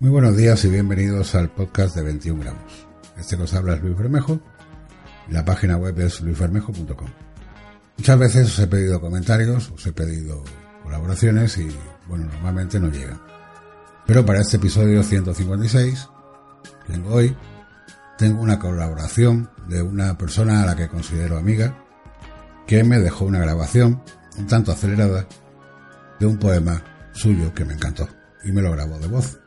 Muy buenos días y bienvenidos al podcast de 21 gramos. Este nos habla es Luis Bermejo. La página web es luisbermejo.com. Muchas veces os he pedido comentarios, os he pedido colaboraciones y, bueno, normalmente no llegan. Pero para este episodio 156, que tengo hoy, tengo una colaboración de una persona a la que considero amiga, que me dejó una grabación un tanto acelerada de un poema suyo que me encantó y me lo grabó de voz.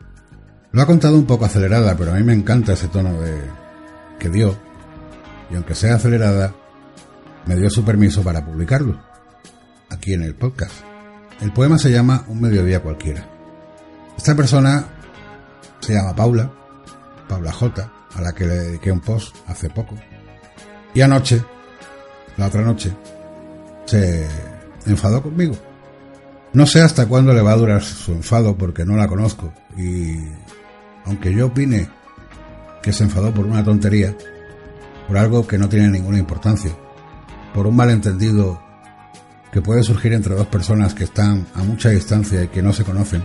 Lo ha contado un poco acelerada, pero a mí me encanta ese tono de que dio. Y aunque sea acelerada, me dio su permiso para publicarlo. Aquí en el podcast. El poema se llama Un mediodía cualquiera. Esta persona se llama Paula, Paula J, a la que le dediqué un post hace poco. Y anoche, la otra noche, se enfadó conmigo. No sé hasta cuándo le va a durar su enfado porque no la conozco y aunque yo opine que se enfadó por una tontería, por algo que no tiene ninguna importancia, por un malentendido que puede surgir entre dos personas que están a mucha distancia y que no se conocen,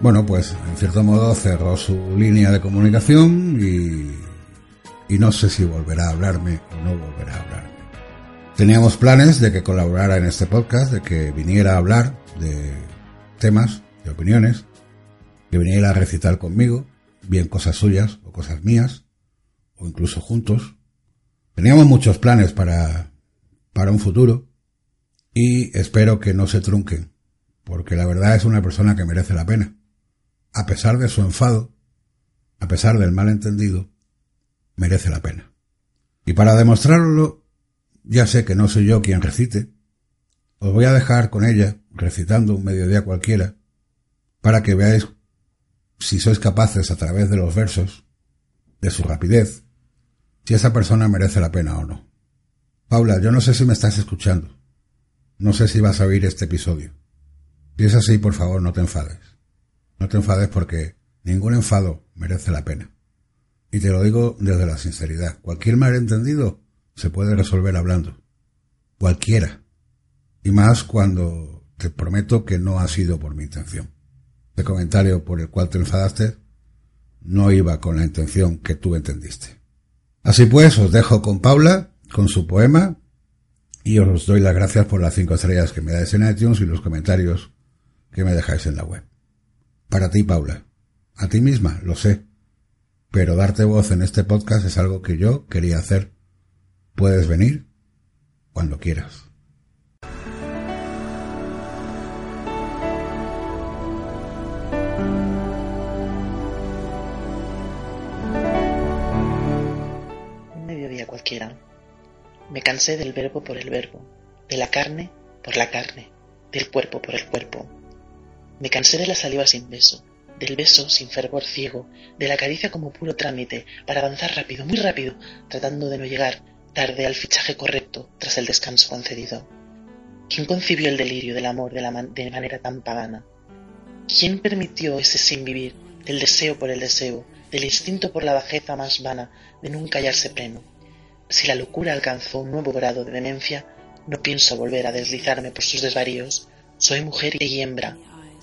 bueno, pues en cierto modo cerró su línea de comunicación y, y no sé si volverá a hablarme o no volverá a hablarme. Teníamos planes de que colaborara en este podcast, de que viniera a hablar de temas, de opiniones, que viniera a recitar conmigo, bien cosas suyas o cosas mías, o incluso juntos. Teníamos muchos planes para, para un futuro y espero que no se trunquen, porque la verdad es una persona que merece la pena. A pesar de su enfado, a pesar del malentendido, merece la pena. Y para demostrarlo, ya sé que no soy yo quien recite, os voy a dejar con ella recitando un mediodía cualquiera para que veáis si sois capaces a través de los versos, de su rapidez, si esa persona merece la pena o no. Paula, yo no sé si me estás escuchando. No sé si vas a oír este episodio. Si es así, por favor, no te enfades. No te enfades porque ningún enfado merece la pena. Y te lo digo desde la sinceridad. Cualquier malentendido se puede resolver hablando. Cualquiera. Y más cuando te prometo que no ha sido por mi intención de comentario por el cual te enfadaste no iba con la intención que tú entendiste. Así pues, os dejo con Paula, con su poema, y os doy las gracias por las cinco estrellas que me dais en iTunes y los comentarios que me dejáis en la web. Para ti, Paula. A ti misma, lo sé. Pero darte voz en este podcast es algo que yo quería hacer. Puedes venir cuando quieras. Me cansé del verbo por el verbo, de la carne por la carne, del cuerpo por el cuerpo. Me cansé de la saliva sin beso, del beso sin fervor ciego, de la caricia como puro trámite para avanzar rápido, muy rápido, tratando de no llegar tarde al fichaje correcto tras el descanso concedido. ¿Quién concibió el delirio del amor de, manera tan pagana? ¿Quién permitió ese sin vivir, del deseo por el deseo, del instinto por la bajeza más vana, de nunca hallarse pleno? Si la locura alcanzó un nuevo grado de demencia, no pienso volver a deslizarme por sus desvaríos. Soy mujer y hembra,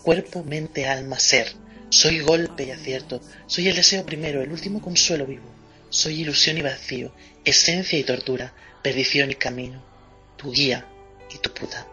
cuerpo, mente, alma, ser. Soy golpe y acierto, soy el deseo primero, el último consuelo vivo. Soy ilusión y vacío, esencia y tortura, perdición y camino, tu guía y tu puta.